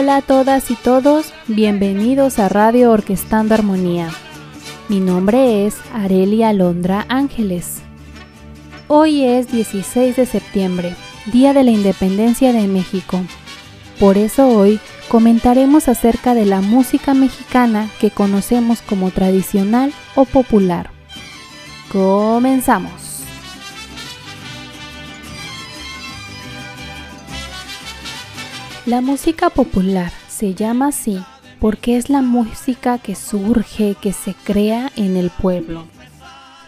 Hola a todas y todos, bienvenidos a Radio Orquestando Armonía. Mi nombre es Arelia Alondra Ángeles. Hoy es 16 de septiembre, Día de la Independencia de México. Por eso hoy comentaremos acerca de la música mexicana que conocemos como tradicional o popular. Comenzamos. La música popular se llama así porque es la música que surge, que se crea en el pueblo.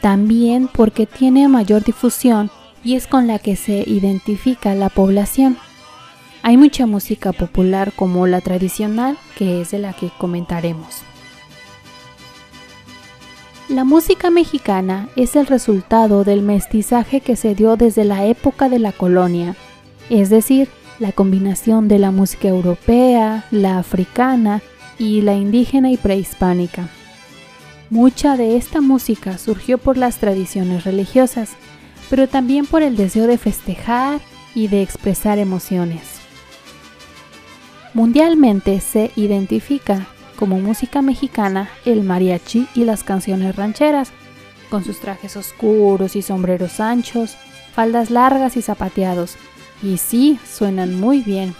También porque tiene mayor difusión y es con la que se identifica la población. Hay mucha música popular como la tradicional, que es de la que comentaremos. La música mexicana es el resultado del mestizaje que se dio desde la época de la colonia, es decir, la combinación de la música europea, la africana y la indígena y prehispánica. Mucha de esta música surgió por las tradiciones religiosas, pero también por el deseo de festejar y de expresar emociones. Mundialmente se identifica como música mexicana el mariachi y las canciones rancheras, con sus trajes oscuros y sombreros anchos, faldas largas y zapateados. Y sí, suenan muy bien.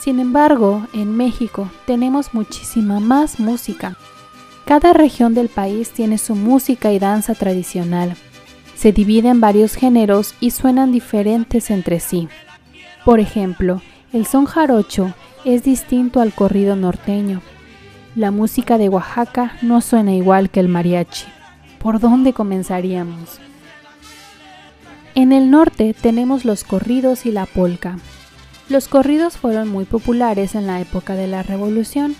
Sin embargo, en México tenemos muchísima más música. Cada región del país tiene su música y danza tradicional. Se divide en varios géneros y suenan diferentes entre sí. Por ejemplo, el son jarocho es distinto al corrido norteño. La música de Oaxaca no suena igual que el mariachi. ¿Por dónde comenzaríamos? En el norte tenemos los corridos y la polca, los corridos fueron muy populares en la época de la Revolución.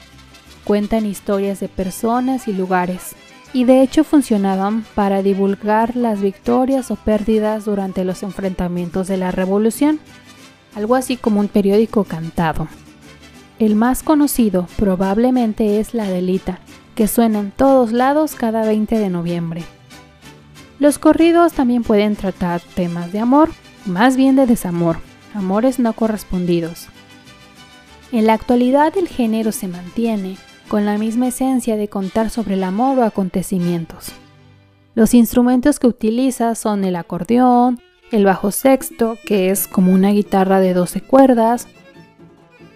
Cuentan historias de personas y lugares, y de hecho funcionaban para divulgar las victorias o pérdidas durante los enfrentamientos de la Revolución, algo así como un periódico cantado. El más conocido probablemente es la delita, que suena en todos lados cada 20 de noviembre. Los corridos también pueden tratar temas de amor, más bien de desamor, amores no correspondidos. En la actualidad el género se mantiene con la misma esencia de contar sobre el amor o acontecimientos. Los instrumentos que utiliza son el acordeón, el bajo sexto, que es como una guitarra de 12 cuerdas,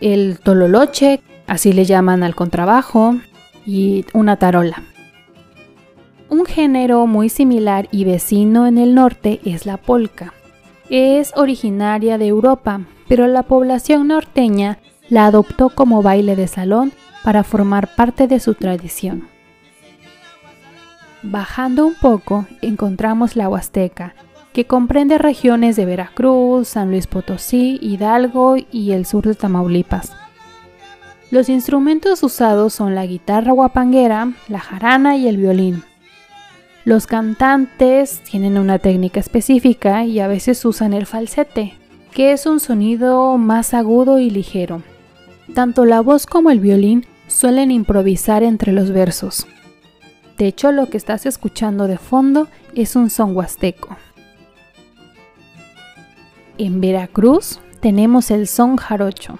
el tololoche, así le llaman al contrabajo, y una tarola. Un género muy similar y vecino en el norte es la polka. Es originaria de Europa, pero la población norteña la adoptó como baile de salón para formar parte de su tradición. Bajando un poco encontramos la Huasteca, que comprende regiones de Veracruz, San Luis Potosí, Hidalgo y el sur de Tamaulipas. Los instrumentos usados son la guitarra guapanguera, la jarana y el violín. Los cantantes tienen una técnica específica y a veces usan el falsete, que es un sonido más agudo y ligero. Tanto la voz como el violín suelen improvisar entre los versos. De hecho, lo que estás escuchando de fondo es un son huasteco. En Veracruz tenemos el son jarocho.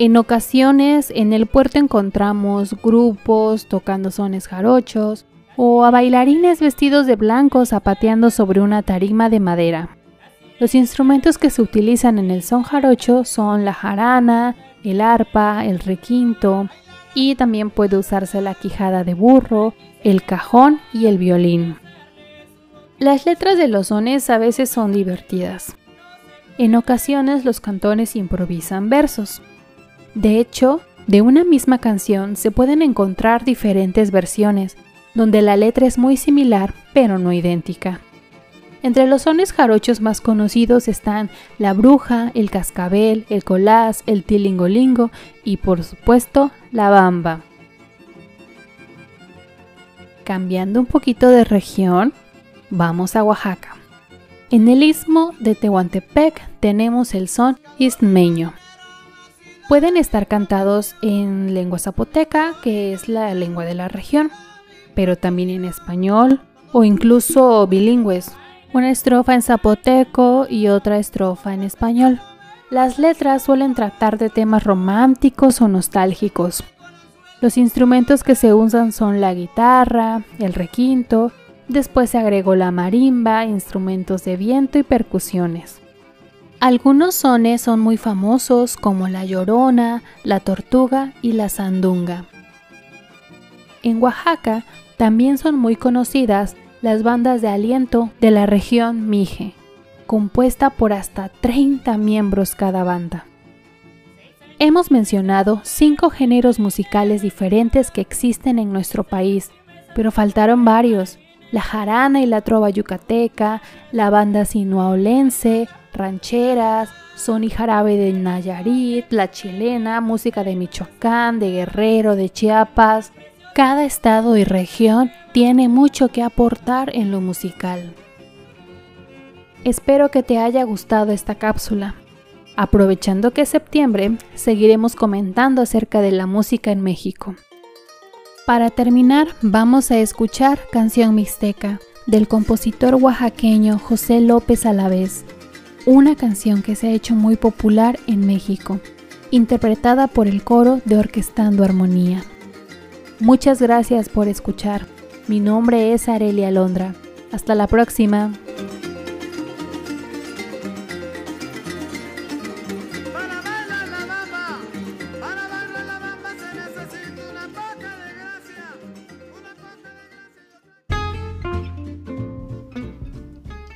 En ocasiones en el puerto encontramos grupos tocando sones jarochos o a bailarines vestidos de blanco zapateando sobre una tarima de madera. Los instrumentos que se utilizan en el son jarocho son la jarana, el arpa, el requinto y también puede usarse la quijada de burro, el cajón y el violín. Las letras de los sones a veces son divertidas. En ocasiones los cantones improvisan versos. De hecho, de una misma canción se pueden encontrar diferentes versiones donde la letra es muy similar pero no idéntica. Entre los sones jarochos más conocidos están la bruja, el cascabel, el colás, el tilingolingo y por supuesto la bamba. Cambiando un poquito de región, vamos a Oaxaca. En el istmo de Tehuantepec tenemos el son istmeño. Pueden estar cantados en lengua zapoteca, que es la lengua de la región, pero también en español o incluso bilingües, una estrofa en zapoteco y otra estrofa en español. Las letras suelen tratar de temas románticos o nostálgicos. Los instrumentos que se usan son la guitarra, el requinto, después se agregó la marimba, instrumentos de viento y percusiones. Algunos sones son muy famosos como la llorona, la tortuga y la sandunga. En Oaxaca también son muy conocidas las bandas de aliento de la región Mije, compuesta por hasta 30 miembros cada banda. Hemos mencionado cinco géneros musicales diferentes que existen en nuestro país, pero faltaron varios, la jarana y la trova yucateca, la banda sinuaolense, rancheras, son y jarabe de Nayarit, la chilena, música de Michoacán, de Guerrero, de Chiapas. Cada estado y región tiene mucho que aportar en lo musical. Espero que te haya gustado esta cápsula. Aprovechando que es septiembre, seguiremos comentando acerca de la música en México. Para terminar, vamos a escuchar Canción Mixteca del compositor oaxaqueño José López Alavés una canción que se ha hecho muy popular en México, interpretada por el coro de Orquestando Armonía. Muchas gracias por escuchar. Mi nombre es Arelia Londra. Hasta la próxima.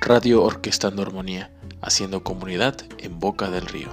Radio Orquestando Armonía haciendo comunidad en Boca del Río.